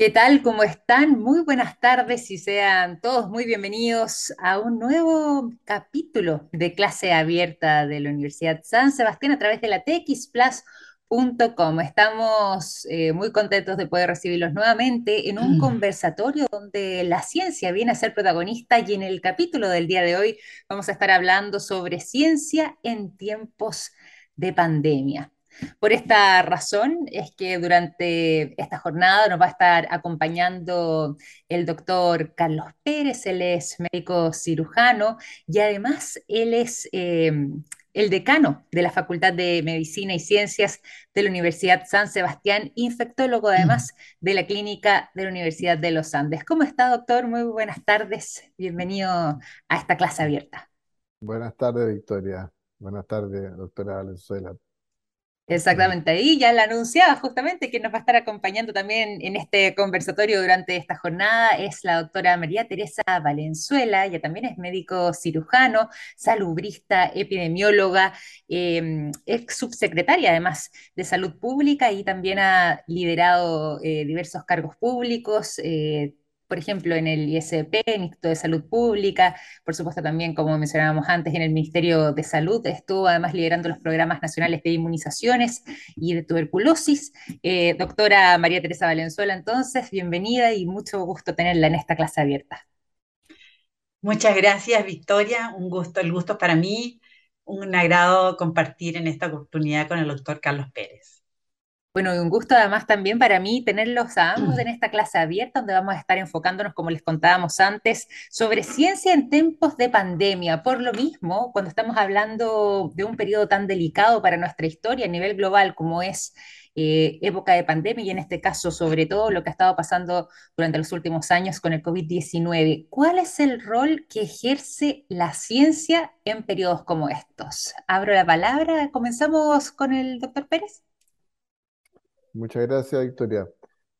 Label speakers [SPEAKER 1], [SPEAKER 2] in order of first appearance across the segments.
[SPEAKER 1] ¿Qué tal? ¿Cómo están? Muy buenas tardes y sean todos muy bienvenidos a un nuevo capítulo de clase abierta de la Universidad San Sebastián a través de la txplus.com. Estamos eh, muy contentos de poder recibirlos nuevamente en un conversatorio donde la ciencia viene a ser protagonista y en el capítulo del día de hoy vamos a estar hablando sobre ciencia en tiempos de pandemia. Por esta razón es que durante esta jornada nos va a estar acompañando el doctor Carlos Pérez, él es médico cirujano y además él es eh, el decano de la Facultad de Medicina y Ciencias de la Universidad San Sebastián, infectólogo además de la Clínica de la Universidad de los Andes. ¿Cómo está, doctor? Muy buenas tardes. Bienvenido a esta clase abierta.
[SPEAKER 2] Buenas tardes, Victoria. Buenas tardes, doctora Valenzuela.
[SPEAKER 1] Exactamente, ahí ya la anunciaba justamente que nos va a estar acompañando también en este conversatorio durante esta jornada es la doctora María Teresa Valenzuela, ella también es médico cirujano, salubrista, epidemióloga, eh, ex subsecretaria además de salud pública y también ha liderado eh, diversos cargos públicos. Eh, por ejemplo, en el ISP, el Instituto de Salud Pública, por supuesto también, como mencionábamos antes, en el Ministerio de Salud, estuvo además liderando los programas nacionales de inmunizaciones y de tuberculosis. Eh, doctora María Teresa Valenzuela, entonces, bienvenida y mucho gusto tenerla en esta clase abierta.
[SPEAKER 3] Muchas gracias, Victoria. Un gusto, el gusto para mí. Un agrado compartir en esta oportunidad con el doctor Carlos Pérez.
[SPEAKER 1] Bueno, y un gusto además también para mí tenerlos a ambos en esta clase abierta, donde vamos a estar enfocándonos, como les contábamos antes, sobre ciencia en tiempos de pandemia. Por lo mismo, cuando estamos hablando de un periodo tan delicado para nuestra historia a nivel global como es eh, época de pandemia y en este caso sobre todo lo que ha estado pasando durante los últimos años con el COVID-19, ¿cuál es el rol que ejerce la ciencia en periodos como estos? Abro la palabra, comenzamos con el doctor Pérez.
[SPEAKER 2] Muchas gracias, Victoria.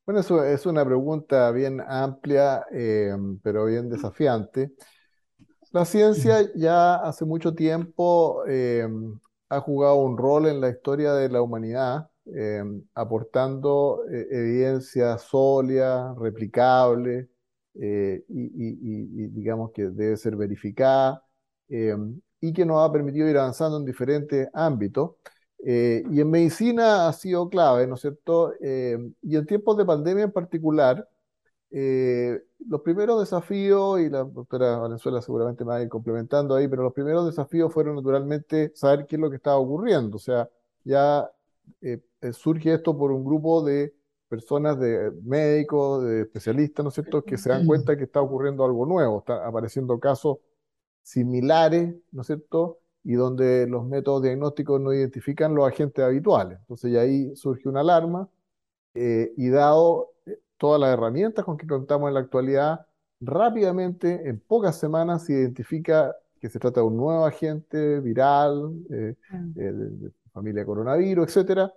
[SPEAKER 2] Bueno, eso es una pregunta bien amplia, eh, pero bien desafiante. La ciencia ya hace mucho tiempo eh, ha jugado un rol en la historia de la humanidad, eh, aportando evidencia sólida, replicable y, digamos que debe ser verificada y que nos ha permitido ir avanzando en diferentes ámbitos. Eh, y en medicina ha sido clave, ¿no es cierto? Eh, y en tiempos de pandemia en particular, eh, los primeros desafíos, y la doctora Valenzuela seguramente me va a ir complementando ahí, pero los primeros desafíos fueron naturalmente saber qué es lo que estaba ocurriendo. O sea, ya surge esto por un grupo de personas, de médicos, de especialistas, ¿no es cierto?, que se dan cuenta que está ocurriendo algo nuevo, están apareciendo casos similares, ¿no es cierto?, y donde los métodos diagnósticos no identifican los agentes habituales. Entonces, ya ahí surge una alarma eh, y dado eh, todas las herramientas con que contamos en la actualidad, rápidamente, en pocas semanas, se identifica que se trata de un nuevo agente viral, eh, mm. de, familia coronavirus, etc.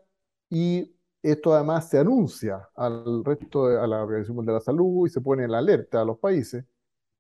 [SPEAKER 2] Y esto además se anuncia al resto, de, a la Organización Mundial de la Salud y se pone en la alerta a los países.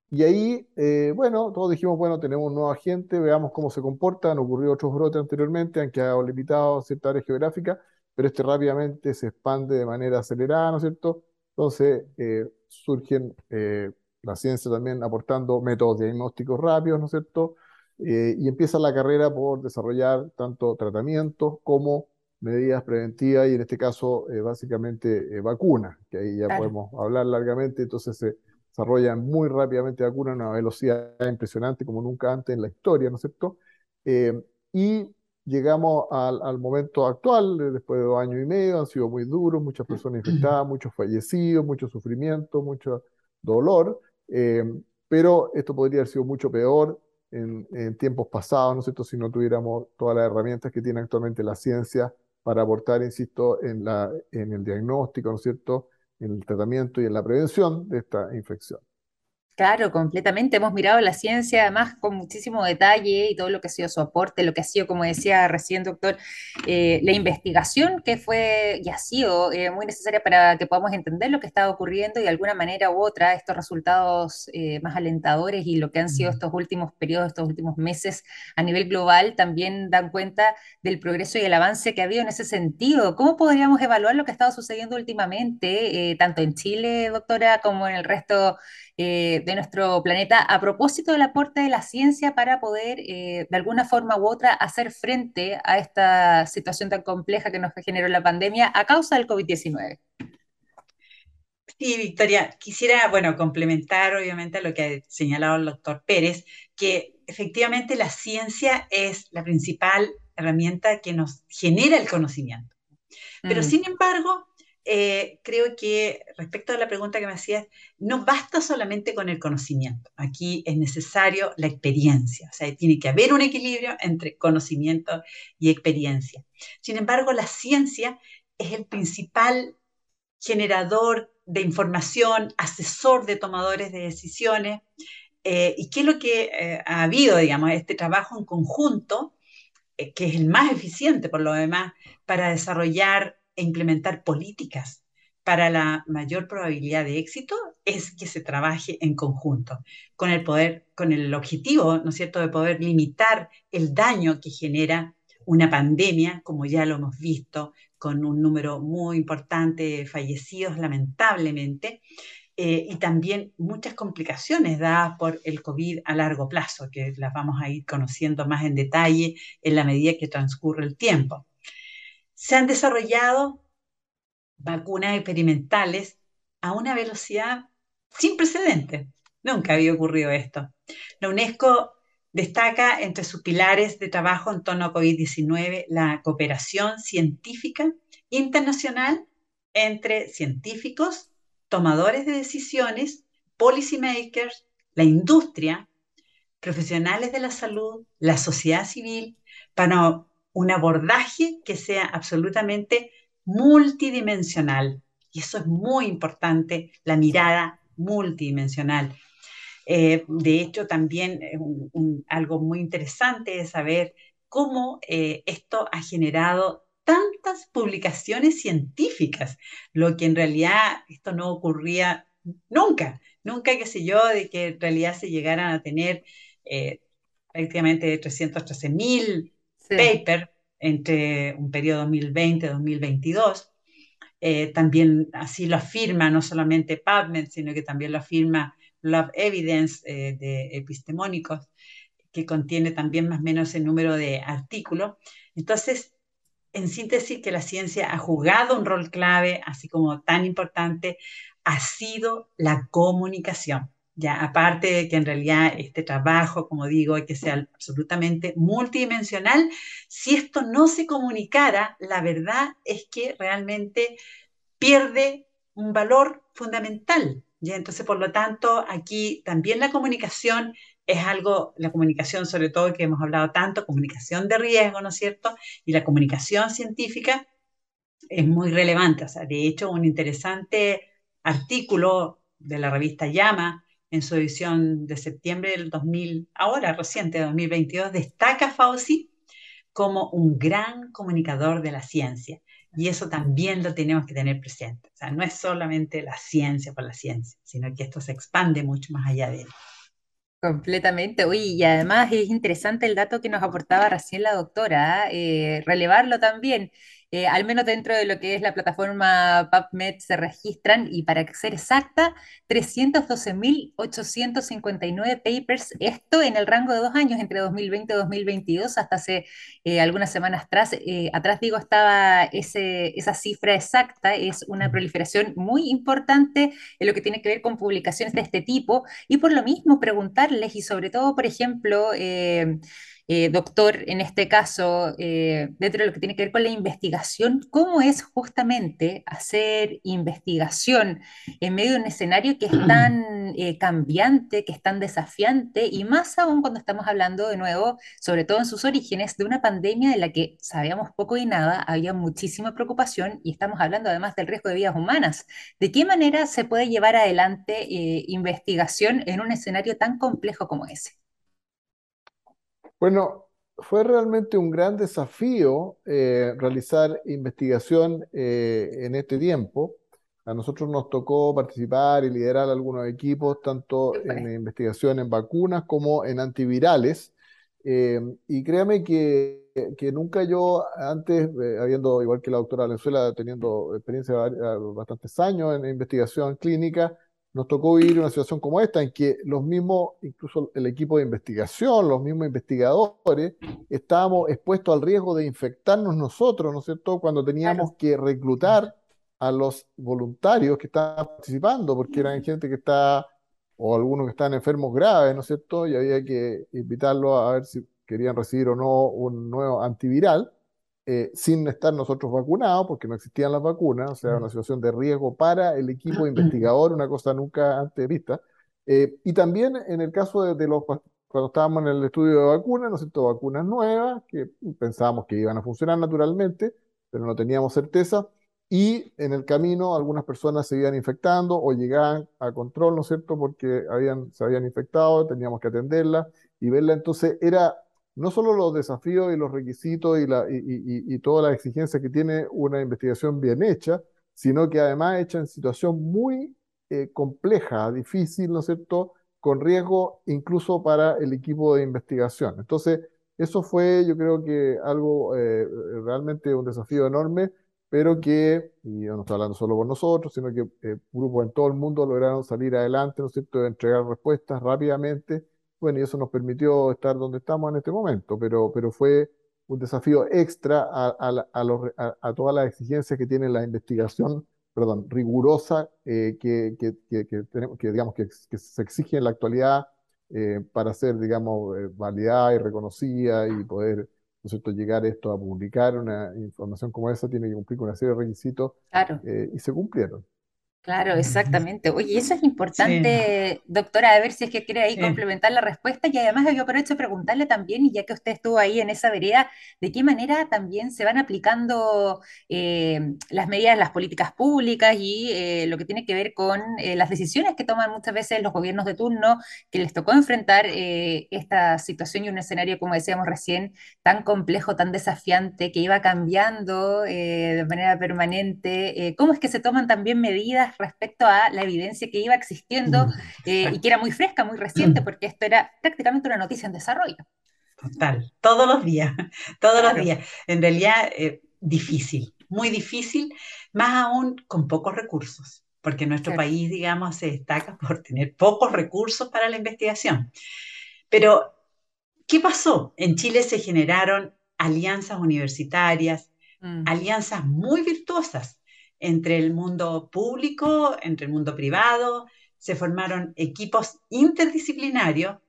[SPEAKER 2] Y ahí, eh, bueno, todos dijimos, bueno, tenemos un nuevo agente, veamos cómo se comporta. Han ocurrido otros brotes anteriormente, han quedado limitados a cierta área geográfica, pero este rápidamente se expande de manera acelerada, ¿no es cierto? Entonces, eh, surgen eh, la ciencia también aportando métodos diagnósticos rápidos, ¿no es cierto? y empieza la carrera por desarrollar tanto tratamientos como medidas preventivas y en este caso, básicamente, vacunas, que ahí ya podemos hablar largamente. Entonces, se desarrollan muy rápidamente vacunas a una velocidad impresionante como nunca antes en la historia, ¿no es cierto? Eh, y llegamos al, momento actual, eh, después de dos años y medio, han sido muy duros, muchas personas infectadas, muchos fallecidos, mucho sufrimiento, mucho dolor, eh, pero esto podría haber sido mucho peor en, tiempos pasados, ¿no es cierto?, si no tuviéramos todas las herramientas que tiene actualmente la ciencia para aportar, insisto, en, el diagnóstico, ¿no es cierto?, en el tratamiento y en la prevención de esta infección.
[SPEAKER 1] Claro, completamente. Hemos mirado la ciencia además con muchísimo detalle y todo lo que ha sido su aporte, lo que ha sido, como decía recién, doctor, eh, la investigación que fue y ha sido eh, muy necesaria para que podamos entender lo que está ocurriendo y de alguna manera u otra estos resultados eh, más alentadores y lo que han sido estos últimos periodos, estos últimos meses a nivel global también dan cuenta del progreso y el avance que ha habido en ese sentido. ¿Cómo podríamos evaluar lo que ha estado sucediendo últimamente, tanto en Chile, doctora, como en el resto? Eh, de nuestro planeta a propósito del aporte de la ciencia para poder, eh, de alguna forma u otra, hacer frente a esta situación tan compleja que nos generó la pandemia a causa del COVID-19.
[SPEAKER 3] Sí, Victoria, quisiera, bueno, complementar obviamente lo que ha señalado el doctor Pérez, que efectivamente la ciencia es la principal herramienta que nos genera el conocimiento. Pero sin embargo, eh, creo que respecto a la pregunta que me hacías, no basta solamente con el conocimiento. Aquí es necesario la experiencia. O sea, tiene que haber un equilibrio entre conocimiento y experiencia. Sin embargo, la ciencia es el principal generador de información, asesor de tomadores de decisiones. Eh, ¿Y qué es lo que eh, ha habido, digamos, este trabajo en conjunto, que es el más eficiente por lo demás, para desarrollar e implementar políticas para la mayor probabilidad de éxito es que se trabaje en conjunto, con el poder, con el objetivo, ¿no es cierto?, de poder limitar el daño que genera una pandemia, como ya lo hemos visto, con un número muy importante de fallecidos, lamentablemente, eh, y también muchas complicaciones dadas por el COVID a largo plazo, que las vamos a ir conociendo más en detalle en la medida que transcurre el tiempo se han desarrollado vacunas experimentales a una velocidad sin precedentes. Nunca había ocurrido esto. La UNESCO destaca entre sus pilares de trabajo en torno a COVID-19 la cooperación científica internacional entre científicos, tomadores de decisiones, policymakers, la industria, profesionales de la salud, la sociedad civil, para un abordaje que sea absolutamente multidimensional. Y eso es muy importante, la mirada multidimensional. Eh, de hecho, también algo muy interesante es saber cómo eh, esto ha generado tantas publicaciones científicas, lo que en realidad esto no ocurría nunca, nunca, qué sé yo, de que en realidad se llegaran a tener eh, prácticamente 313 mil paper entre un periodo 2020-2022. Eh, también así lo afirma no solamente PubMed, sino que también lo afirma Love Evidence eh, de epistemónicos, que contiene también más o menos el número de artículos. Entonces, en síntesis, que la ciencia ha jugado un rol clave, así como tan importante, ha sido la comunicación. Ya, aparte de que en realidad este trabajo, como digo, hay que ser absolutamente multidimensional, si esto no se comunicara, la verdad es que realmente pierde un valor fundamental. ¿ya? Entonces, por lo tanto, aquí también la comunicación es algo, la comunicación sobre todo que hemos hablado tanto, comunicación de riesgo, ¿no es cierto? Y la comunicación científica es muy relevante. O sea, de hecho, un interesante artículo de la revista Llama, en su edición de septiembre del 2000, ahora reciente, 2022, destaca Fauci como un gran comunicador de la ciencia. Y eso también lo tenemos que tener presente. O sea, no es solamente la ciencia por la ciencia, sino que esto se expande mucho más allá de él.
[SPEAKER 1] Completamente, uy, y además es interesante el dato que nos aportaba recién la doctora, ¿eh? Eh, relevarlo también. Eh, al menos dentro de lo que es la plataforma PubMed se registran, y para ser exacta, 312.859 papers, esto en el rango de dos años, entre 2020 y 2022, hasta hace eh, algunas semanas atrás, eh, atrás digo, estaba ese, esa cifra exacta, es una proliferación muy importante en lo que tiene que ver con publicaciones de este tipo, y por lo mismo preguntarles, y sobre todo, por ejemplo, eh, doctor, en este caso, eh, dentro de lo que tiene que ver con la investigación, ¿cómo es justamente hacer investigación en medio de un escenario que es tan eh, cambiante, que es tan desafiante, y más aún cuando estamos hablando de nuevo, sobre todo en sus orígenes, de una pandemia de la que sabíamos poco y nada, había muchísima preocupación y estamos hablando además del riesgo de vidas humanas? ¿De qué manera se puede llevar adelante investigación en un escenario tan complejo como ese?
[SPEAKER 2] Bueno, fue realmente un gran desafío eh, realizar investigación eh, en este tiempo. A nosotros nos tocó participar y liderar algunos equipos, tanto en investigación en vacunas como en antivirales. Eh, y créame que, que, nunca yo, antes, habiendo, igual que la doctora Valenzuela, teniendo experiencia de bastantes años en investigación clínica, nos tocó vivir una situación como esta, en que los mismos, incluso el equipo de investigación, los mismos investigadores, estábamos expuestos al riesgo de infectarnos nosotros, ¿no es cierto?, cuando teníamos que reclutar a los voluntarios que estaban participando, porque eran gente que está, o algunos que estaban enfermos graves, ¿no es cierto?, y había que invitarlos a ver si querían recibir o no un nuevo antiviral. Eh, sin estar nosotros vacunados, porque no existían las vacunas, o sea, una situación de riesgo para el equipo investigador, una cosa nunca antes vista. Eh, y también en el caso de, los, cuando estábamos en el estudio de vacunas, ¿no es cierto? Vacunas nuevas, que pensábamos que iban a funcionar naturalmente, pero no teníamos certeza. Y en el camino algunas personas se iban infectando o llegaban a control, ¿no es cierto? Porque habían, se habían infectado, teníamos que atenderla y verla. Entonces era no solo los desafíos y los requisitos y, la, y, todas las exigencias que tiene una investigación bien hecha, sino que además hecha en situación muy eh, compleja, difícil, ¿no es cierto?, con riesgo incluso para el equipo de investigación. Entonces, eso fue, yo creo que algo eh, realmente un desafío enorme, pero que, y no estoy hablando solo por nosotros, sino que eh, grupos en todo el mundo lograron salir adelante, ¿no es cierto?, entregar respuestas rápidamente bueno, y eso nos permitió estar donde estamos en este momento, pero, pero fue un desafío extra a, todas las exigencias que tiene la investigación, perdón, rigurosa eh, que, tenemos, que, digamos, que, se exige en la actualidad eh, para ser, digamos, eh, validada y reconocida y poder, ¿no cierto?, llegar esto a publicar una información como esa, tiene que cumplir con una serie de requisitos y se cumplieron.
[SPEAKER 1] Claro, exactamente. Oye, eso es importante, doctora, a ver si es que quiere ahí complementar la respuesta y además yo aprovecho preguntarle también, y ya que usted estuvo ahí en esa vereda, de qué manera también se van aplicando eh, las medidas, las políticas públicas y eh, lo que tiene que ver con eh, las decisiones que toman muchas veces los gobiernos de turno, que les tocó enfrentar esta situación y un escenario, como decíamos recién, tan complejo, tan desafiante, que iba cambiando de manera permanente. ¿Cómo es que se toman también medidas? Respecto a la evidencia que iba existiendo mm, eh, y que era muy fresca, muy reciente, mm. porque esto era prácticamente una noticia en desarrollo.
[SPEAKER 3] Total, todos los días, todos los días. En realidad, eh, difícil, muy difícil, más aún con pocos recursos, porque nuestro país, digamos, se destaca por tener pocos recursos para la investigación. Pero, ¿qué pasó? En Chile se generaron alianzas universitarias, mm. alianzas muy virtuosas entre el mundo público, entre el mundo privado, se formaron equipos interdisciplinarios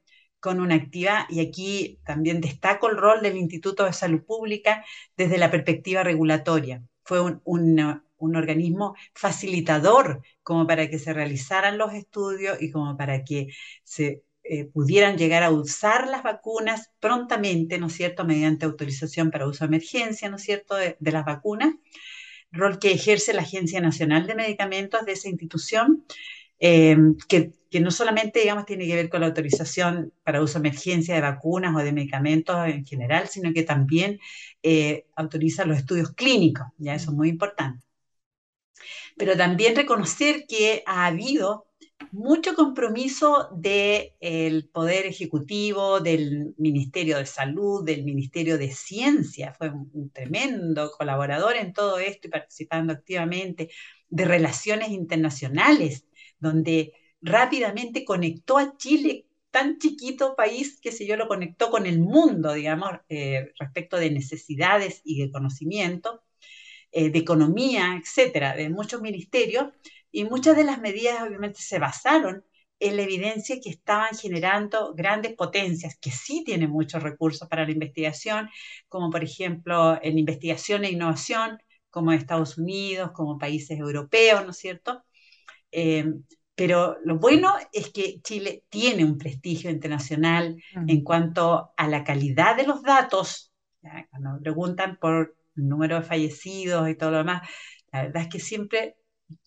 [SPEAKER 3] con una actividad, y aquí también destaco el rol del Instituto de Salud Pública desde la perspectiva regulatoria. Fue un, organismo facilitador como para que se realizaran los estudios y como para que se eh, pudieran llegar a usar las vacunas prontamente, ¿no es cierto?, mediante autorización para uso de emergencia, ¿no es cierto?, de las vacunas rol que ejerce la Agencia Nacional de Medicamentos de esa institución, eh, que, no solamente, digamos, tiene que ver con la autorización para uso de emergencia de vacunas o de medicamentos en general, sino que también eh, autoriza los estudios clínicos, ya eso es muy importante. Pero también reconocer que ha habido mucho compromiso del Poder Ejecutivo, del Ministerio de Salud, del Ministerio de Ciencia, fue un, tremendo colaborador en todo esto y participando activamente, de relaciones internacionales, donde rápidamente conectó a Chile, tan chiquito país que se yo, lo conectó con el mundo, digamos, eh, respecto de necesidades y de conocimiento, eh, de economía, etcétera, de muchos ministerios, y muchas de las medidas obviamente se basaron en la evidencia que estaban generando grandes potencias, que sí tienen muchos recursos para la investigación, como por ejemplo en investigación e innovación, como Estados Unidos, como países europeos, ¿no es cierto? Eh, pero lo bueno es que Chile tiene un prestigio internacional en cuanto a la calidad de los datos. Cuando preguntan por el número de fallecidos y todo lo demás, la verdad es que siempre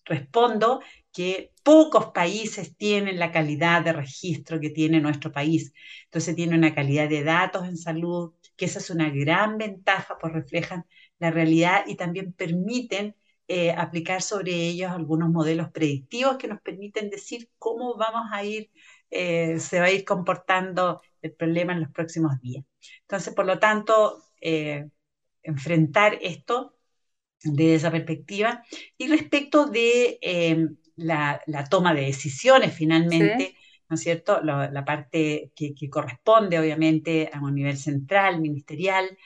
[SPEAKER 3] respondo que pocos países tienen la calidad de registro que tiene nuestro país. Entonces tiene una calidad de datos en salud, que esa es una gran ventaja, pues reflejan la realidad y también permiten eh, aplicar sobre ellos algunos modelos predictivos que nos permiten decir cómo vamos a ir, eh, se va a ir comportando el problema en los próximos días. Entonces, por lo tanto, eh, enfrentar esto desde esa perspectiva. Y respecto de la, toma de decisiones, finalmente, ¿no es cierto? La, parte que, que, corresponde, obviamente, a un nivel central, ministerial,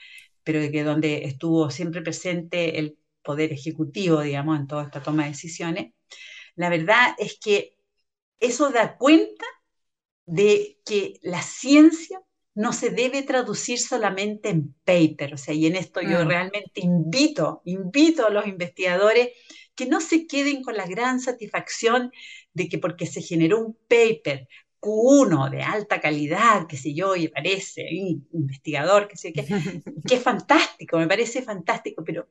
[SPEAKER 3] pero que donde estuvo siempre presente el poder ejecutivo, digamos, en toda esta toma de decisiones, la verdad es que eso da cuenta de que la ciencia no se debe traducir solamente en paper, o sea, y en esto yo mm. realmente invito, invito a los investigadores que no se queden con la gran satisfacción de que porque se generó un paper Q1 de alta calidad, qué sé yo, y parece, investigador, qué sé qué, que es fantástico, me parece fantástico, pero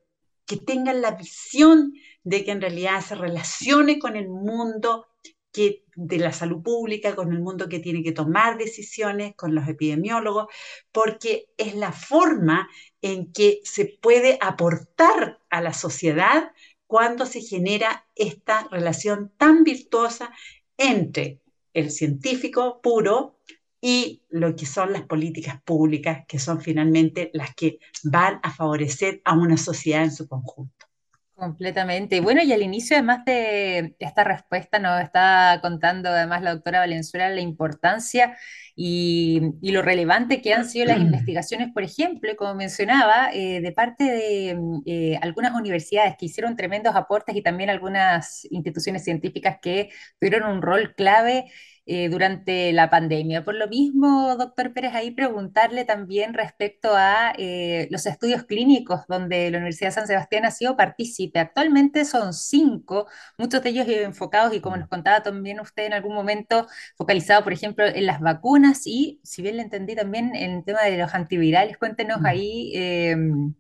[SPEAKER 3] que tengan la visión de que en realidad se relacione con el mundo de la salud pública, con el mundo que tiene que tomar decisiones, con los epidemiólogos, porque es la forma en que se puede aportar a la sociedad cuando se genera esta relación tan virtuosa entre el científico puro y lo que son las políticas públicas, que son finalmente las que van a favorecer a una sociedad en su conjunto.
[SPEAKER 1] Completamente. Y bueno, y al inicio, además de esta respuesta, nos está contando además la doctora Valenzuela la importancia y, lo relevante que han sido las investigaciones, por ejemplo, como mencionaba, eh, de parte de eh, algunas universidades que hicieron tremendos aportes y también algunas instituciones científicas que tuvieron un rol clave eh, durante la pandemia. Por lo mismo, doctor Pérez, ahí preguntarle también respecto a eh, los estudios clínicos donde la Universidad de San Sebastián ha sido partícipe. Actualmente son cinco, muchos de ellos enfocados y como nos contaba también usted en algún momento, focalizado, por ejemplo, en las vacunas y, si bien le entendí también en el tema de los antivirales, cuéntenos ahí. Em,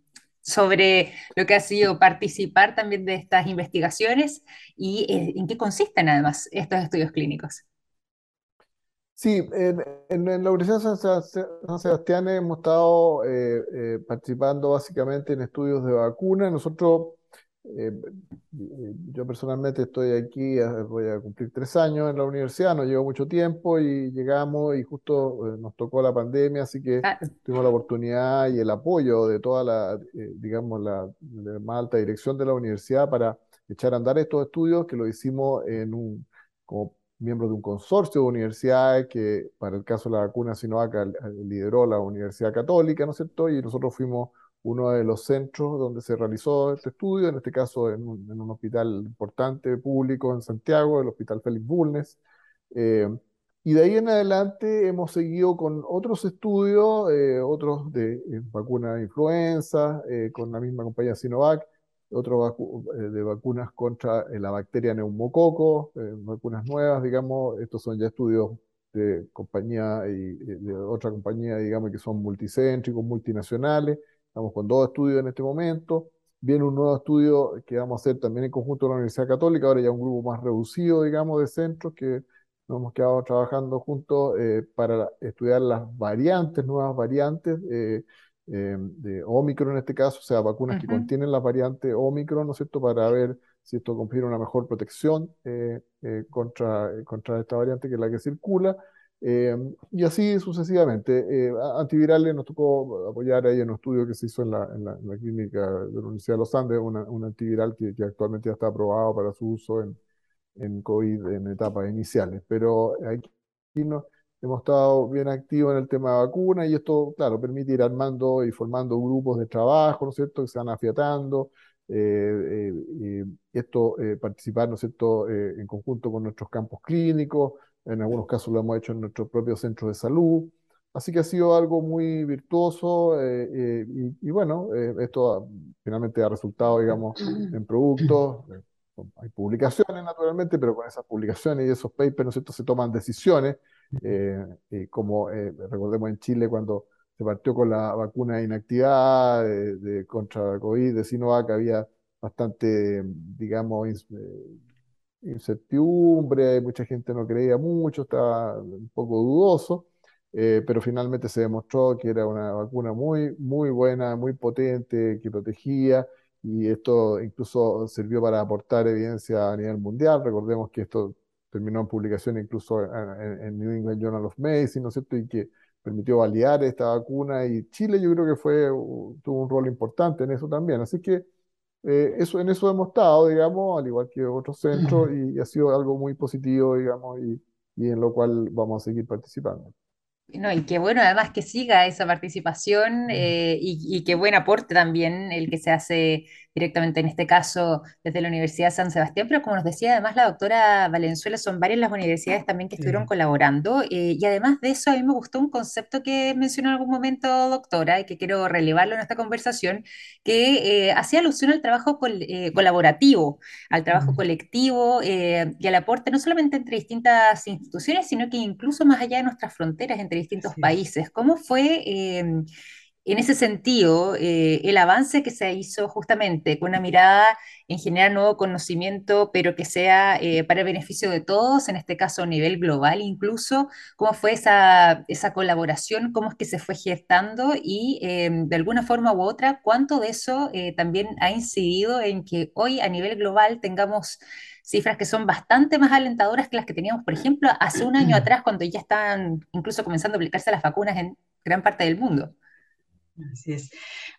[SPEAKER 1] sobre lo que ha sido participar también de estas investigaciones y eh, en qué consisten además estos estudios clínicos.
[SPEAKER 2] Sí, en, la Universidad de San Sebastián hemos estado eh, eh, participando básicamente en estudios de vacunas. Nosotros, eh, yo personalmente estoy aquí, voy a cumplir tres años en la universidad, no llevo mucho tiempo y llegamos y justo nos tocó la pandemia, así que tuvimos la oportunidad y el apoyo de toda la, digamos, la, la más alta dirección de la universidad para echar a andar estos estudios, que lo hicimos en un, como miembro de un consorcio de universidades que, para el caso de la vacuna Sinovac, lideró la Universidad Católica, ¿no es cierto? Y nosotros fuimos uno de los centros donde se realizó este estudio, en este caso en un, hospital importante público en Santiago, el Hospital Félix Bulnes. Eh, y de ahí en adelante hemos seguido con otros estudios, eh, otros de eh, vacuna de influenza, con la misma compañía Sinovac, otro eh, de vacunas contra eh, la bacteria neumococo, eh, vacunas nuevas, digamos, estos son ya estudios de compañía y de otra compañía, digamos, que son multicéntricos, multinacionales, estamos con dos estudios en este momento, viene un nuevo estudio que vamos a hacer también en conjunto con la Universidad Católica, ahora ya un grupo más reducido, digamos, de centros que nos hemos quedado trabajando juntos para estudiar las variantes, nuevas variantes, eh, de Omicron en este caso, o sea, vacunas que contienen la variante Omicron, ¿no es cierto?, para ver si esto confiere una mejor protección eh, eh, contra, contra esta variante que es la que circula. y así sucesivamente. antivirales nos tocó apoyar ahí en un estudio que se hizo en la, en la, clínica de la Universidad de los Andes, un antiviral que, que, actualmente ya está aprobado para su uso en, en COVID en etapas iniciales. Pero aquí no, hemos estado bien activos en el tema de vacunas y esto, claro, permite ir armando y formando grupos de trabajo, ¿no es cierto?, que se van afiatando. Eh, eh, esto, eh, participar, ¿no es cierto?, en conjunto con nuestros campos clínicos, en algunos casos lo hemos hecho en nuestros propios centros de salud. Así que ha sido algo muy virtuoso eh, eh, y, bueno, eh, esto finalmente ha resultado, digamos, en productos. hay publicaciones, naturalmente, pero con esas publicaciones y esos papers, ¿no es cierto?, se toman decisiones, como recordemos en Chile cuando se partió con la vacuna de inactividad de, contra COVID de Sinovac, había bastante, digamos, incertidumbre, mucha gente no creía mucho, estaba un poco dudoso. Eh, pero finalmente se demostró que era una vacuna muy, muy buena, muy potente, que protegía, y esto incluso sirvió para aportar evidencia a nivel mundial. Recordemos que esto terminó en publicación incluso en, New England Journal of Medicine, ¿no es cierto? Y que permitió validar esta vacuna, y Chile yo creo que fue, tuvo un rol importante en eso también. Así que eh, eso, en eso hemos estado, digamos, al igual que otros centros, y, ha sido algo muy positivo, digamos, y, y en lo cual vamos a seguir participando.
[SPEAKER 1] No, y qué bueno además que siga esa participación eh, y, qué buen aporte también el que se hace directamente en este caso desde la Universidad de San Sebastián, pero como nos decía además la doctora Valenzuela, son varias las universidades también que estuvieron colaborando eh, y además de eso a mí me gustó un concepto que mencionó en algún momento doctora y que quiero relevarlo en esta conversación, que eh, hacía alusión al trabajo colaborativo, al trabajo colectivo y al aporte no solamente entre distintas instituciones, sino que incluso más allá de nuestras fronteras, entre distintos países. ¿Cómo fue en ese sentido eh, el avance que se hizo justamente con una mirada en generar nuevo conocimiento, pero que sea eh, para el beneficio de todos, en este caso a nivel global incluso? ¿Cómo fue esa, esa colaboración? ¿Cómo es que se fue gestando? Y em, de alguna forma u otra, ¿cuánto de eso eh, también ha incidido en que hoy a nivel global tengamos cifras que son bastante más alentadoras que las que teníamos, por ejemplo, hace un año atrás, cuando ya estaban incluso comenzando a aplicarse las vacunas en gran parte del mundo.
[SPEAKER 3] Así es.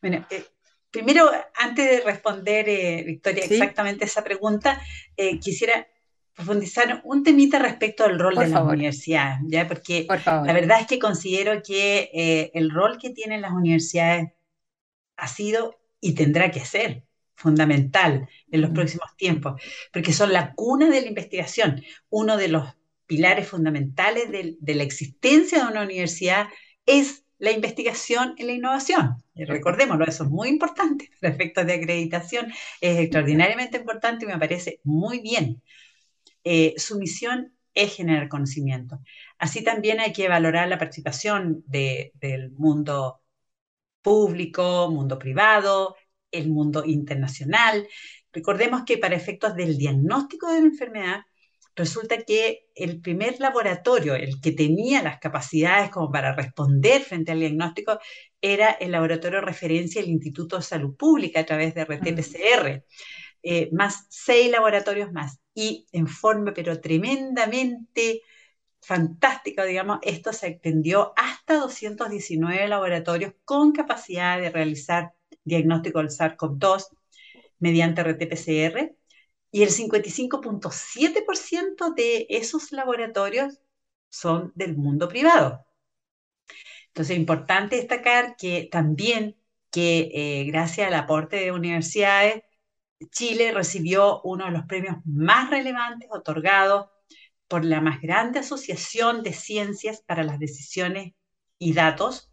[SPEAKER 3] Bueno, eh, primero, antes de responder, eh, Victoria, exactamente esa pregunta, eh, quisiera profundizar un temita respecto al rol de la universidad, ¿ya? Porque la verdad es que considero que el rol que tienen las universidades ha sido y tendrá que ser fundamental en los próximos tiempos, porque son la cuna de la investigación. Uno de los pilares fundamentales de, la existencia de una universidad es la investigación y la innovación. Recordémoslo, eso es muy importante. Para efectos de acreditación es extraordinariamente importante y me parece muy bien. Eh, su misión es generar conocimiento. Así también hay que valorar la participación del mundo público, mundo privado, el mundo internacional. Recordemos que para efectos del diagnóstico de la enfermedad, resulta que el primer laboratorio, el que tenía las capacidades como para responder frente al diagnóstico, era el laboratorio de referencia del Instituto de Salud Pública a través de RT-PCR, eh, más seis laboratorios más. Y en forma, pero tremendamente fantástica, digamos, esto se extendió hasta 219 laboratorios con capacidad de realizar diagnóstico del SARS-CoV-2 mediante RT-PCR y el 55.7% de esos laboratorios son del mundo privado. Entonces, es importante destacar que también que eh, gracias al aporte de universidades, Chile recibió uno de los premios más relevantes otorgados por la más grande asociación de ciencias para las decisiones y datos,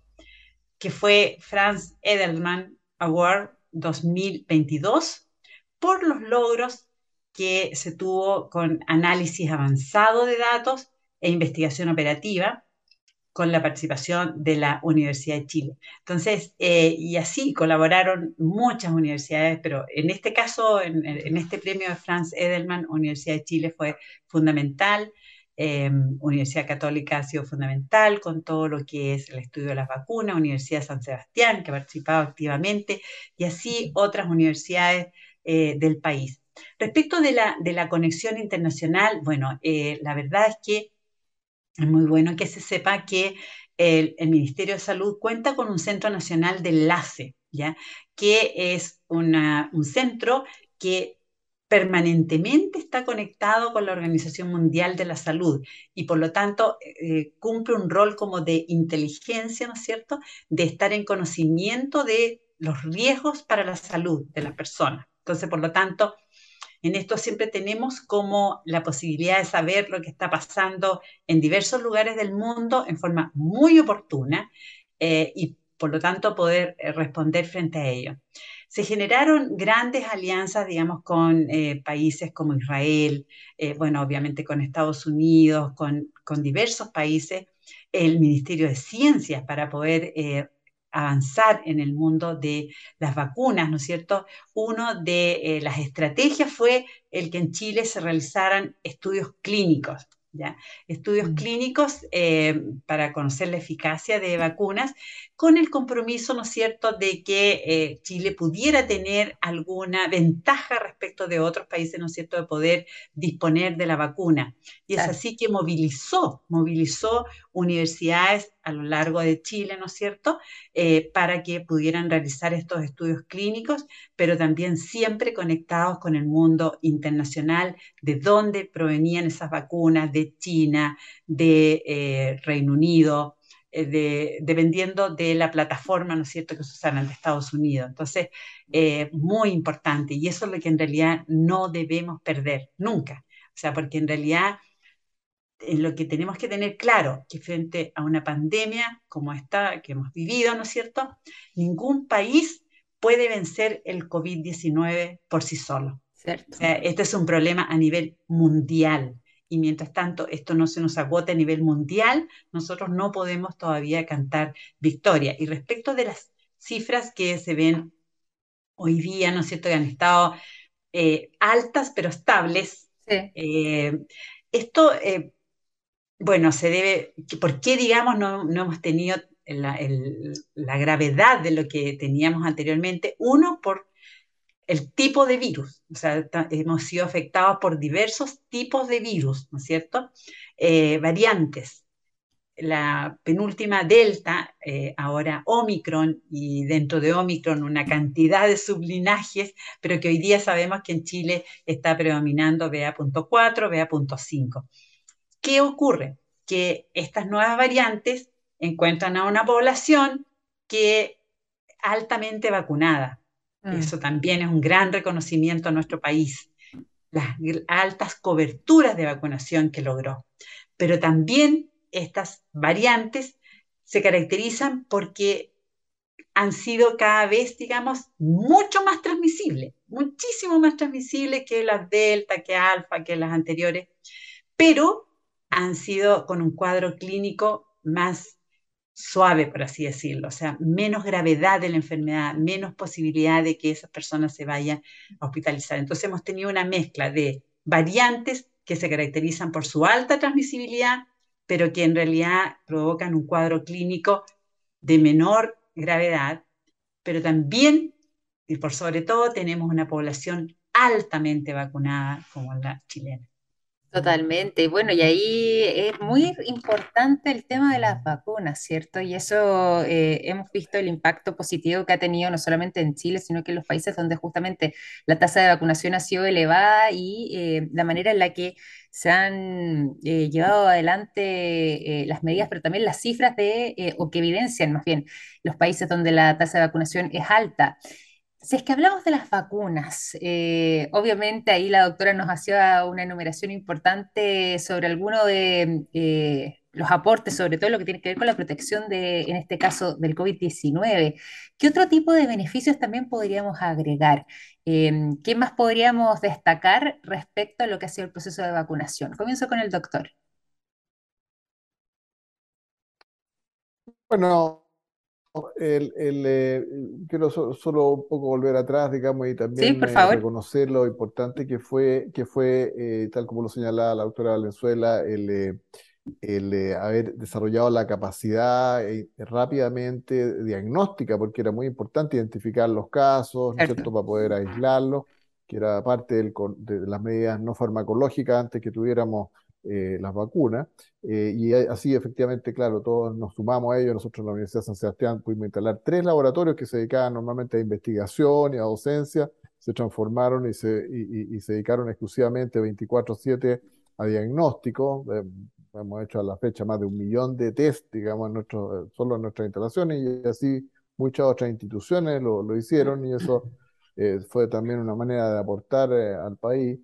[SPEAKER 3] que fue Franz Edelman Award 2022 por los logros que se tuvo con análisis avanzado de datos e investigación operativa con la participación de la Universidad de Chile. Entonces, eh, y así colaboraron muchas universidades, pero en este caso, en, en este premio de Franz Edelman, Universidad de Chile fue fundamental Em, Universidad Católica ha sido fundamental con todo lo que es el estudio de las vacunas, Universidad de San Sebastián, que ha participado activamente, y así otras universidades eh, del país. Respecto de la, de la conexión internacional, bueno, eh, la verdad es que es muy bueno que se sepa que el, Ministerio de Salud cuenta con un Centro Nacional de Enlace, ¿ya? que es un centro que permanentemente está conectado con la Organización Mundial de la Salud y por lo tanto eh, cumple un rol como de inteligencia, ¿no es cierto?, de estar en conocimiento de los riesgos para la salud de las personas. Entonces, por lo tanto, En esto siempre tenemos como la posibilidad de saber lo que está pasando en diversos lugares del mundo en forma muy oportuna eh, y por lo tanto poder eh, responder frente a ello. Se generaron grandes alianzas, digamos, con eh, países como Israel, bueno, obviamente con Estados Unidos, con, con, diversos países, el Ministerio de Ciencias para poder avanzar en el mundo de las vacunas, ¿no es cierto? Uno de las estrategias fue el que en Chile se realizaran estudios clínicos estudios mm. clínicos eh, para conocer la eficacia de vacunas, con el compromiso, ¿no es cierto?, de que eh, Chile pudiera tener alguna ventaja respecto de otros países, ¿no es cierto?, de poder disponer de la vacuna. Y es así que movilizó, movilizó universidades a lo largo de Chile, ¿no es cierto?, eh, para que pudieran realizar estos estudios clínicos, pero también siempre conectados con el mundo internacional, de dónde provenían esas vacunas, de China, de eh, Reino Unido, eh, dependiendo de la plataforma, ¿no es cierto?, que se usaran de Estados Unidos. Entonces, muy importante, y eso es lo que en realidad no debemos perder nunca. O sea, porque en realidad en lo que tenemos que tener claro, que frente a una pandemia como esta que hemos vivido, ¿no es cierto? Ningún país puede vencer el COVID-19 por sí solo.
[SPEAKER 1] Cierto.
[SPEAKER 3] O sea, este es un problema a nivel mundial. Y mientras tanto esto no se nos agote a nivel mundial, nosotros no podemos todavía cantar victoria. Y respecto de las cifras que se ven hoy día, ¿no es cierto?, que han estado eh, altas pero estables.
[SPEAKER 1] Sí.
[SPEAKER 3] Eh, esto eh, bueno, se debe, ¿por qué, digamos, no, hemos tenido la, gravedad de lo que teníamos anteriormente? Uno, por el tipo de virus, o sea, hemos sido afectados por diversos tipos de virus, ¿no es cierto? Eh, variantes. La penúltima Delta, eh, ahora Omicron, y dentro de Omicron una cantidad de sublinajes, pero que hoy día sabemos que en Chile está predominando BA.4, BA.5. ¿Qué ocurre? Que estas nuevas variantes encuentran a una población que altamente vacunada. Mm. Eso también es un gran reconocimiento a nuestro país, las altas coberturas de vacunación que logró. Pero también estas variantes se caracterizan porque han sido cada vez, digamos, mucho más transmisibles, muchísimo más transmisibles que las delta, que alfa, que las anteriores, pero han sido con un cuadro clínico más suave, por así decirlo, o sea, menos gravedad de la enfermedad, menos posibilidad de que esas personas se vayan a hospitalizar. Entonces hemos tenido una mezcla de variantes que se caracterizan por su alta transmisibilidad, pero que en realidad provocan un cuadro clínico de menor gravedad, pero también, y por sobre todo, tenemos una población altamente vacunada como la chilena.
[SPEAKER 1] Totalmente. Bueno, y ahí es muy importante el tema de las vacunas, ¿cierto? Y eso eh, hemos visto el impacto positivo que ha tenido no solamente en Chile, sino que en los países donde justamente la tasa de vacunación ha sido elevada y eh, la manera en la que se han eh, llevado adelante las medidas, pero también las cifras de, o que evidencian más bien los países donde la tasa de vacunación es alta. Si es que hablamos de las vacunas, eh, obviamente ahí la doctora nos hacía una enumeración importante sobre alguno de eh, los aportes, sobre todo lo que tiene que ver con la protección de, en este caso, del COVID-19. ¿Qué otro tipo de beneficios también podríamos agregar? Em, ¿qué más podríamos destacar respecto a lo que ha sido el proceso de vacunación? Comienzo con el doctor.
[SPEAKER 2] Bueno, el, eh, quiero solo un poco volver atrás, digamos, y también
[SPEAKER 1] eh,
[SPEAKER 2] reconocer lo importante que fue, que fue eh, tal como lo señalaba la doctora Valenzuela, el, el haber desarrollado la capacidad rápidamente diagnóstica, porque era muy importante identificar los casos, ¿no es cierto?, para poder aislarlos, que era parte del, de las medidas no farmacológicas antes que tuviéramos eh, las vacunas. Eh, y así, efectivamente, claro, todos nos sumamos a ello. Nosotros en la Universidad de San Sebastián pudimos instalar tres laboratorios que se dedicaban normalmente a investigación y a docencia. Se transformaron y se, y, se dedicaron exclusivamente 24-7 a diagnóstico. Eh, hemos hecho a la fecha más de un millón de test, digamos, en nuestro, solo en nuestras instalaciones y así muchas otras instituciones lo, lo hicieron y eso fue también una manera de aportar al país.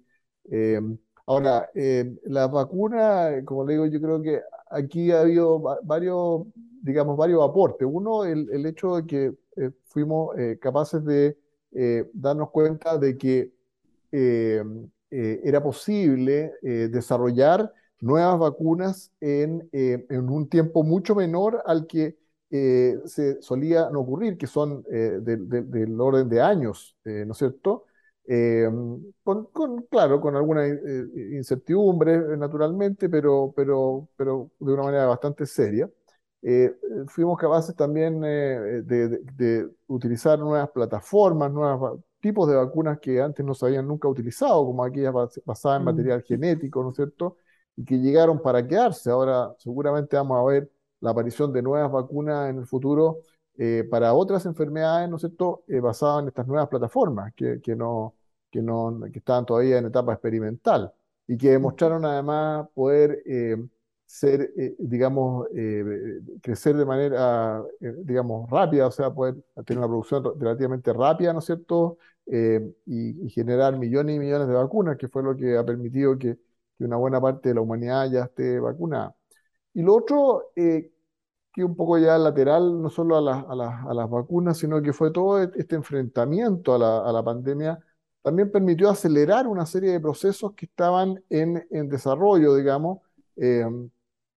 [SPEAKER 2] Ahora, la vacuna, como le digo, yo creo que aquí ha habido varios, digamos, varios aportes. Uno, el, el hecho de que fuimos capaces de darnos cuenta de que era posible desarrollar nuevas vacunas en, eh, un tiempo mucho menor al que eh, se solía no ocurrir, que son eh, del orden de años, ¿no es cierto? Con, con, claro, con alguna incertidumbre, naturalmente, pero, pero, pero de una manera bastante seria. fuimos capaces también de, de, utilizar nuevas plataformas, nuevos tipos de vacunas que antes no se habían nunca utilizado, como aquellas basadas en mm. material genético, ¿no es cierto? y que llegaron para quedarse. Ahora seguramente vamos a ver la aparición de nuevas vacunas en el futuro eh, para otras enfermedades, ¿no es cierto?, eh, basadas en estas nuevas plataformas que, que, no, que, no, que estaban todavía en etapa experimental y que demostraron además poder eh, ser, digamos, crecer de manera, digamos, rápida, o sea, poder tener una producción relativamente rápida, ¿no es cierto?, y, y, generar millones y millones de vacunas, que fue lo que ha permitido que que una buena parte de la humanidad ya esté vacunada. Y lo otro, eh, que un poco ya lateral, no solo a, a, las vacunas, sino que fue todo este enfrentamiento a la, a la, pandemia, también permitió acelerar una serie de procesos que estaban en, en desarrollo, digamos, eh,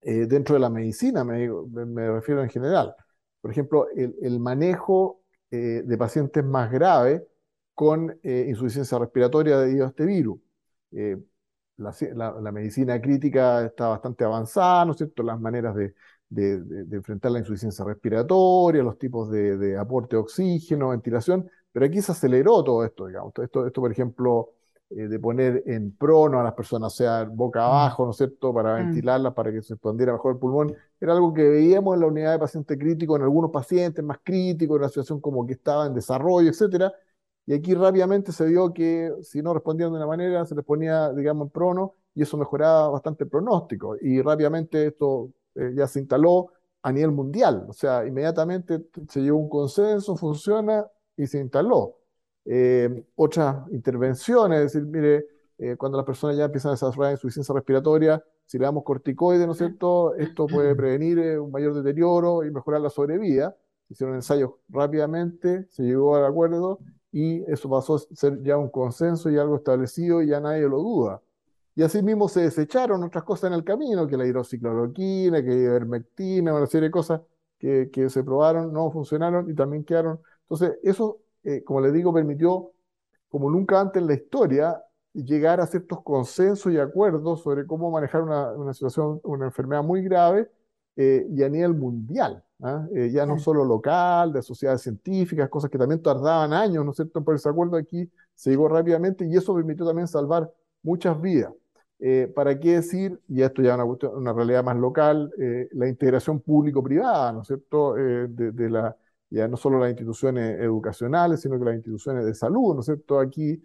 [SPEAKER 2] eh, dentro de la medicina, me, me, refiero en general. Por ejemplo, el, el manejo de pacientes más graves con insuficiencia respiratoria debido a este virus la, medicina crítica está bastante avanzada, ¿no es cierto? Las maneras de, enfrentar la insuficiencia respiratoria, los tipos de, aporte de oxígeno, ventilación, pero aquí se aceleró todo esto, digamos. Esto, esto por ejemplo, eh, de poner en prono a las personas, o sea, boca mm. abajo, ¿no es cierto?, para mm. ventilarlas, para que se expandiera mejor el pulmón, era algo que veíamos en la unidad de paciente crítico, en algunos pacientes más críticos, en una situación como que estaba en desarrollo, etcétera, y aquí rápidamente se vio que si no respondían de una manera, se les ponía, digamos, en prono, y eso mejoraba bastante el pronóstico. Y rápidamente esto eh, ya se instaló a nivel mundial. O sea, inmediatamente se llegó a un consenso, funciona y se instaló. Eh, otras intervenciones, es decir, mire, eh, cuando las personas ya empiezan a desarrollar insuficiencia respiratoria, si le damos corticoides, ¿no es cierto? Esto puede prevenir un mayor deterioro y mejorar la sobrevida. Hicieron ensayos rápidamente, se llegó al acuerdo y eso pasó a ser ya un consenso y algo establecido y ya nadie lo duda. Y asimismo se desecharon otras cosas en el camino, que la hidroxicloroquina, que la ivermectina, una serie de cosas que, que, se probaron, no funcionaron y también quedaron. Entonces, eso, eh, como les digo, permitió, como nunca antes en la historia, llegar a ciertos consensos y acuerdos sobre cómo manejar una, una situación, una enfermedad muy grave eh, y a nivel mundial. ¿ah? Eh, ya no solo local, de sociedades científicas, cosas que también tardaban años, ¿no es cierto?, por ese acuerdo aquí se llegó rápidamente y eso permitió también salvar muchas vidas. Eh, ¿Para qué decir, y esto ya es una, una realidad más local, eh, la integración público-privada, ¿no es cierto?, de, la, ya no solo las instituciones educacionales, sino que las instituciones de salud, ¿no es cierto?, aquí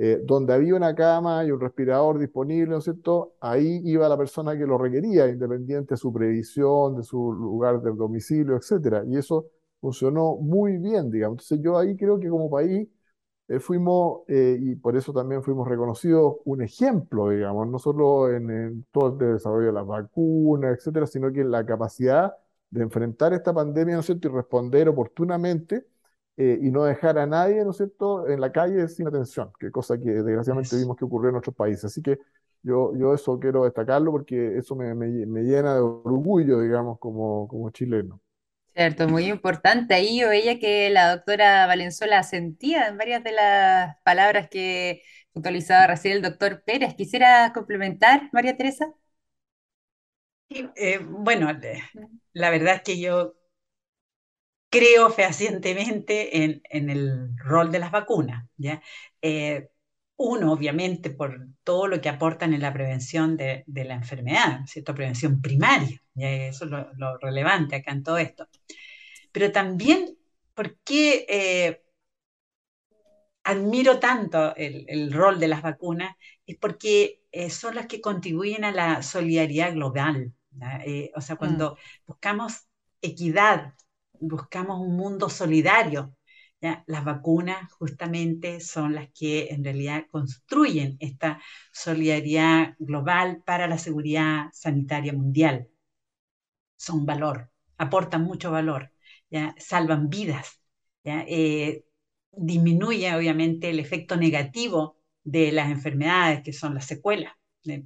[SPEAKER 2] eh, donde había una cama y un respirador disponible, ¿no es cierto? Ahí iba la persona que lo requería, independiente de su previsión, de su lugar de domicilio, etc. Y eso funcionó muy bien, digamos. Entonces yo ahí creo que como país eh, fuimos, eh, y por eso también fuimos reconocidos, un ejemplo, digamos, no solo en, todo el desarrollo de las vacunas, etcétera, sino que en la capacidad de enfrentar esta pandemia, ¿no es cierto?, y responder oportunamente eh, y no dejar a nadie, ¿no es cierto?, en la calle sin atención, que cosa que desgraciadamente vimos que ocurrió en otros países. Así que yo, yo eso quiero destacarlo porque eso me, me, llena de orgullo, digamos, como, como chileno.
[SPEAKER 1] Cierto, muy importante. Ahí yo veía que la doctora Valenzuela sentía en varias de las palabras que puntualizaba recién el doctor Pérez. ¿Quisiera complementar, María Teresa?
[SPEAKER 3] Eh, bueno, la verdad es que yo creo fehacientemente en, el rol de las vacunas. Eh, uno, obviamente, por todo lo que aportan en la prevención de, la enfermedad, ¿cierto? Prevención primaria, eso es lo, relevante acá en todo esto. Pero también, porque eh, admiro tanto el, rol de las vacunas? Es porque son las que contribuyen a la solidaridad global. O sea, cuando mm. buscamos equidad buscamos un mundo solidario, ¿ya? Las vacunas justamente son las que en realidad construyen esta solidaridad global para la seguridad sanitaria mundial. Son valor, aportan mucho valor, ¿ya? salvan vidas, ¿ya? Eh, disminuye obviamente el efecto negativo de las enfermedades que son las secuelas.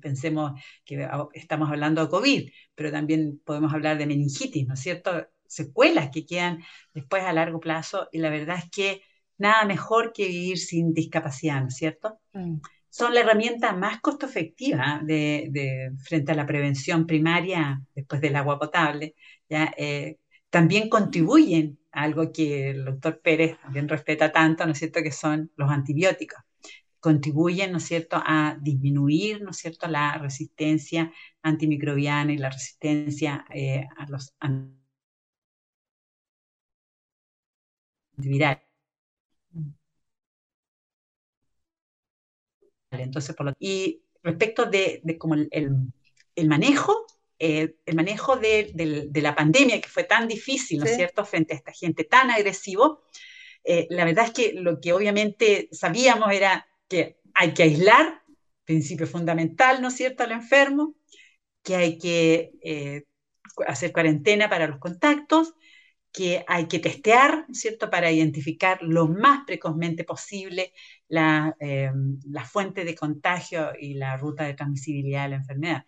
[SPEAKER 3] Pensemos que estamos hablando de COVID, pero también podemos hablar de meningitis, ¿no es cierto? Secuelas que quedan después a largo plazo y la verdad es que nada mejor que vivir sin discapacidad, ¿no es cierto? Mm. Son la herramienta más costo efectiva de, frente a la prevención primaria después del agua potable. ¿ya? Eh, también contribuyen a algo que el doctor Pérez también respeta tanto, ¿no es cierto?, que son los antibióticos contribuyen, ¿no es cierto?, a disminuir, ¿no es cierto?, la resistencia antimicrobiana y la resistencia eh, a los antivirales. Entonces, por lo, y respecto de, de como el, el, manejo, eh, el manejo de, de, la pandemia, que fue tan difícil, ¿no es cierto?, frente a esta gente tan agresivo, eh, la verdad es que lo que obviamente sabíamos era que hay que aislar, principio fundamental, ¿no es cierto?, al enfermo, que hay que eh, hacer cuarentena para los contactos, que hay que testear, ¿no es cierto?, para identificar lo más precozmente posible la, eh, la, fuente de contagio y la ruta de transmisibilidad de la enfermedad.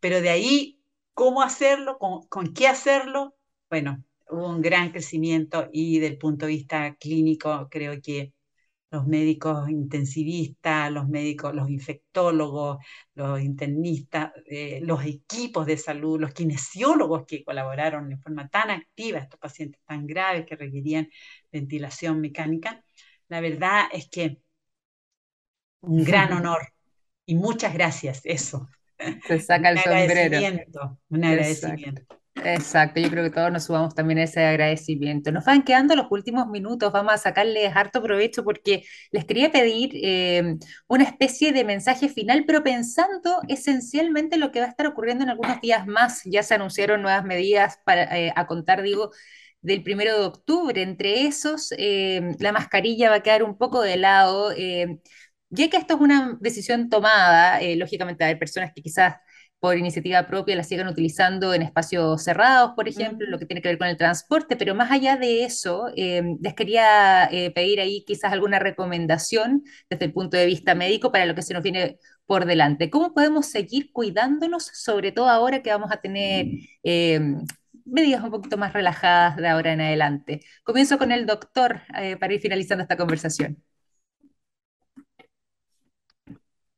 [SPEAKER 3] Pero de ahí, ¿cómo hacerlo? ¿Con, con qué hacerlo? Bueno, hubo un gran crecimiento y del punto de vista clínico creo que los médicos intensivistas, los médicos, los infectólogos, los internistas, eh, los equipos de salud, los kinesiólogos que colaboraron de forma tan activa a estos pacientes tan graves que requerían ventilación mecánica. La verdad es que un gran honor y muchas gracias, eso.
[SPEAKER 1] Se saca el
[SPEAKER 3] un
[SPEAKER 1] sombrero.
[SPEAKER 3] Agradecimiento, un agradecimiento.
[SPEAKER 1] Exacto, yo creo que todos nos subamos también a ese agradecimiento. Nos van quedando los últimos minutos, vamos a sacarles harto provecho porque les quería pedir eh, una especie de mensaje final, pero pensando esencialmente en lo que va a estar ocurriendo en algunos días más. Ya se anunciaron nuevas medidas para, eh, a contar, digo, del primero de octubre. Entre esos, eh, la mascarilla va a quedar un poco de lado. ya que esto es una decisión tomada, lógicamente hay personas que quizás por iniciativa propia la sigan utilizando en espacios cerrados, por ejemplo, lo que tiene que ver con el transporte, pero más allá de eso, em, les quería eh, pedir ahí quizás alguna recomendación desde el punto de vista médico para lo que se nos viene por delante. ¿Cómo podemos seguir cuidándonos, sobre todo ahora que vamos a tener em, medidas un poquito más relajadas de ahora en adelante? Comienzo con el doctor eh, para ir finalizando esta conversación.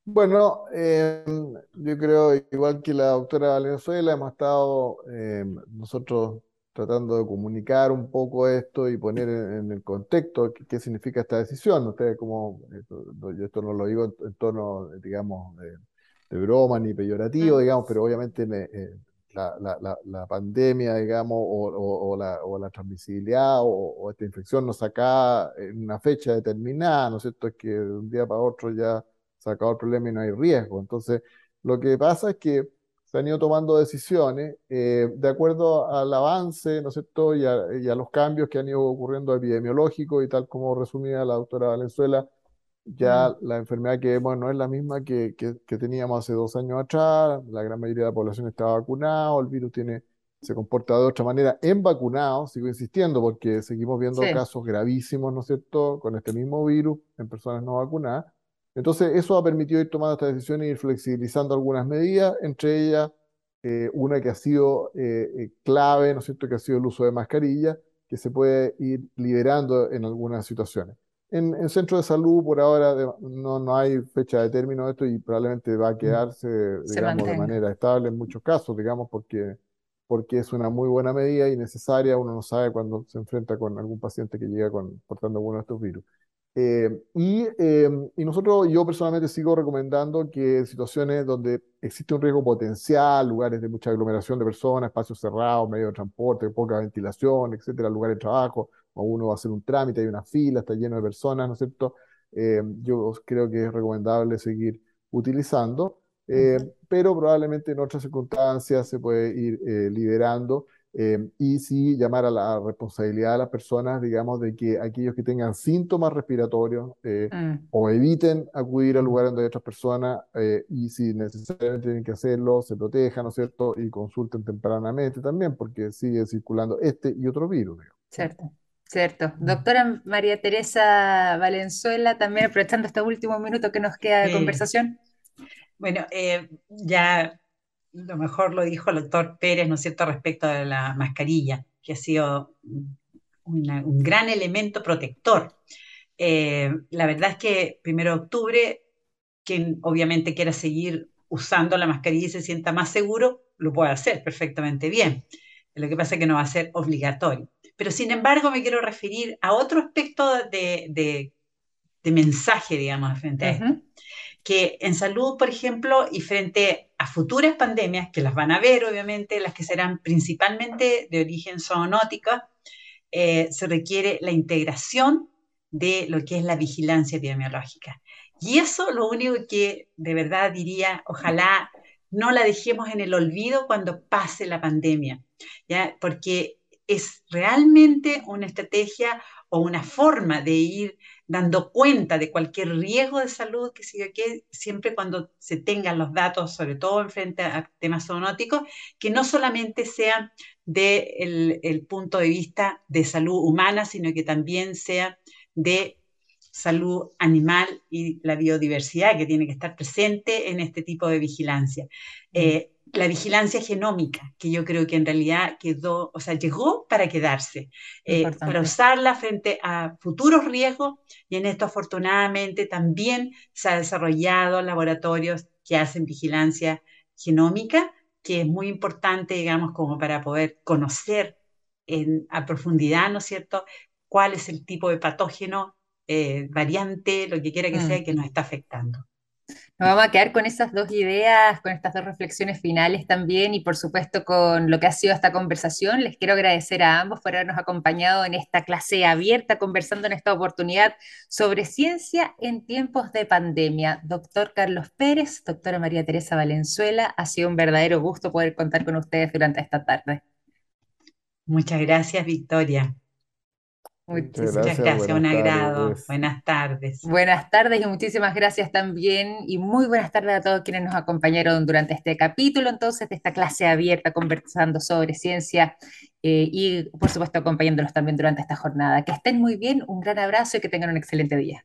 [SPEAKER 2] Bueno, em, yo creo, igual que la doctora Valenzuela, hemos estado em, nosotros tratando de comunicar un poco esto y poner en, el contexto qué, significa esta decisión. Ustedes, como, esto, yo esto no lo digo en, tono, digamos, de, broma ni peyorativo, digamos, pero obviamente eh, la, la, la, pandemia, digamos, o, o, la, o la, transmisibilidad o, esta infección nos saca en una fecha determinada, ¿no es cierto? Es que de un día para otro ya se acabó el problema y no hay riesgo. Entonces, lo que pasa es que se han ido tomando decisiones eh, de acuerdo al avance, ¿no es cierto?, y a, los cambios que han ido ocurriendo epidemiológicos y tal como resumía la doctora Valenzuela, ya mm. la enfermedad que vemos no es la misma que, que, teníamos hace dos años atrás, la gran mayoría de la población está vacunada, el virus tiene, se comporta de otra manera en vacunados, sigo insistiendo, porque seguimos viendo casos gravísimos, ¿no es cierto?, con este mismo virus en personas no vacunadas. Entonces, eso ha permitido ir tomando estas decisiones y ir flexibilizando algunas medidas, entre ellas eh, una que ha sido eh, eh, clave, ¿no es cierto?, que ha sido el uso de mascarilla, que se puede ir liberando en algunas situaciones. En el centro de salud, por ahora, no, no hay fecha de término de esto y probablemente va a mm. quedarse, digamos, de manera estable en muchos casos, digamos, porque, porque es una muy buena medida y necesaria. Uno no sabe cuando se enfrenta con algún paciente que llega con, portando alguno de estos virus. Eh, y, eh, y, nosotros, yo personalmente sigo recomendando que en situaciones donde existe un riesgo potencial, lugares de mucha aglomeración de personas, espacios cerrados, medio de transporte, poca ventilación, etcétera, lugares de trabajo, o uno va a hacer un trámite, hay una fila, está lleno de personas, ¿no es cierto? Eh, yo creo que es recomendable seguir utilizando, pero probablemente en otras circunstancias se puede ir liberando eh, y sí llamar a la responsabilidad de las personas, digamos, de que aquellos que tengan síntomas respiratorios eh,
[SPEAKER 1] Mm,
[SPEAKER 2] o eviten acudir al lugar donde hay otras personas eh, y si necesariamente tienen que hacerlo, se protejan, ¿no es cierto? Y consulten tempranamente también porque sigue circulando este y otro virus, digamos.
[SPEAKER 1] cierto, cierto. Doctora María Teresa Valenzuela, también aprovechando este último minuto que nos queda de
[SPEAKER 3] Sí.
[SPEAKER 1] conversación.
[SPEAKER 3] Bueno, eh, ya lo mejor lo dijo el doctor Pérez, ¿no es cierto?, respecto de la mascarilla, que ha sido una- un gran elemento protector. Eh, la verdad es que primero de octubre, quien obviamente quiera seguir usando la mascarilla y se sienta más seguro, lo puede hacer perfectamente bien. Lo que pasa es que no va a ser obligatorio. Pero sin embargo, me quiero referir a otro aspecto de, de- de mensaje, digamos, frente a esto
[SPEAKER 1] Ujú,
[SPEAKER 3] que en salud, por ejemplo, y frente a futuras pandemias, que las van a ver, obviamente, las que serán principalmente de origen zoonótico, eh, se requiere la integración de lo que es la vigilancia epidemiológica. Y eso lo único que de verdad diría, ojalá no la dejemos en el olvido cuando pase la pandemia, ¿ya? Porque es realmente una estrategia o una forma de ir dando cuenta de cualquier riesgo de salud que siga que siempre cuando se tengan los datos, sobre todo en frente a temas zoonóticos, que no solamente sean del el punto de vista de salud humana, sino que también sea de salud animal y la biodiversidad que tiene que estar presente en este tipo de vigilancia.
[SPEAKER 1] mm,
[SPEAKER 3] Eh, la vigilancia genómica, que yo creo que en realidad quedó, o sea, llegó para quedarse, eh, para usarla frente a futuros riesgos y en esto afortunadamente también se ha desarrollado laboratorios que hacen vigilancia genómica, que es muy importante, digamos, como para poder conocer en, a profundidad, ¿no es cierto?, cuál es el tipo de patógeno, eh, variante, lo que quiera que sea,
[SPEAKER 1] Mm.
[SPEAKER 3] que nos está afectando.
[SPEAKER 1] Nos vamos a quedar con esas dos ideas, con estas dos reflexiones finales también y por supuesto con lo que ha sido esta conversación. Les quiero agradecer a ambos por habernos acompañado en esta clase abierta, conversando en esta oportunidad sobre ciencia en tiempos de pandemia. Doctor Carlos Pérez, doctora María Teresa Valenzuela, ha sido un verdadero gusto poder contar con ustedes durante esta tarde.
[SPEAKER 3] Muchas gracias, Victoria.
[SPEAKER 2] Muchas
[SPEAKER 1] Muchísimas
[SPEAKER 2] gracias,
[SPEAKER 3] gracias, un
[SPEAKER 2] buenas
[SPEAKER 3] agrado.
[SPEAKER 2] tardes.
[SPEAKER 3] Buenas tardes.
[SPEAKER 1] Buenas tardes y muchísimas gracias también y muy buenas tardes a todos quienes nos acompañaron durante este capítulo entonces de esta clase abierta conversando sobre ciencia eh, y por supuesto acompañándolos también durante esta jornada. Que estén muy bien, un gran abrazo y que tengan un excelente día.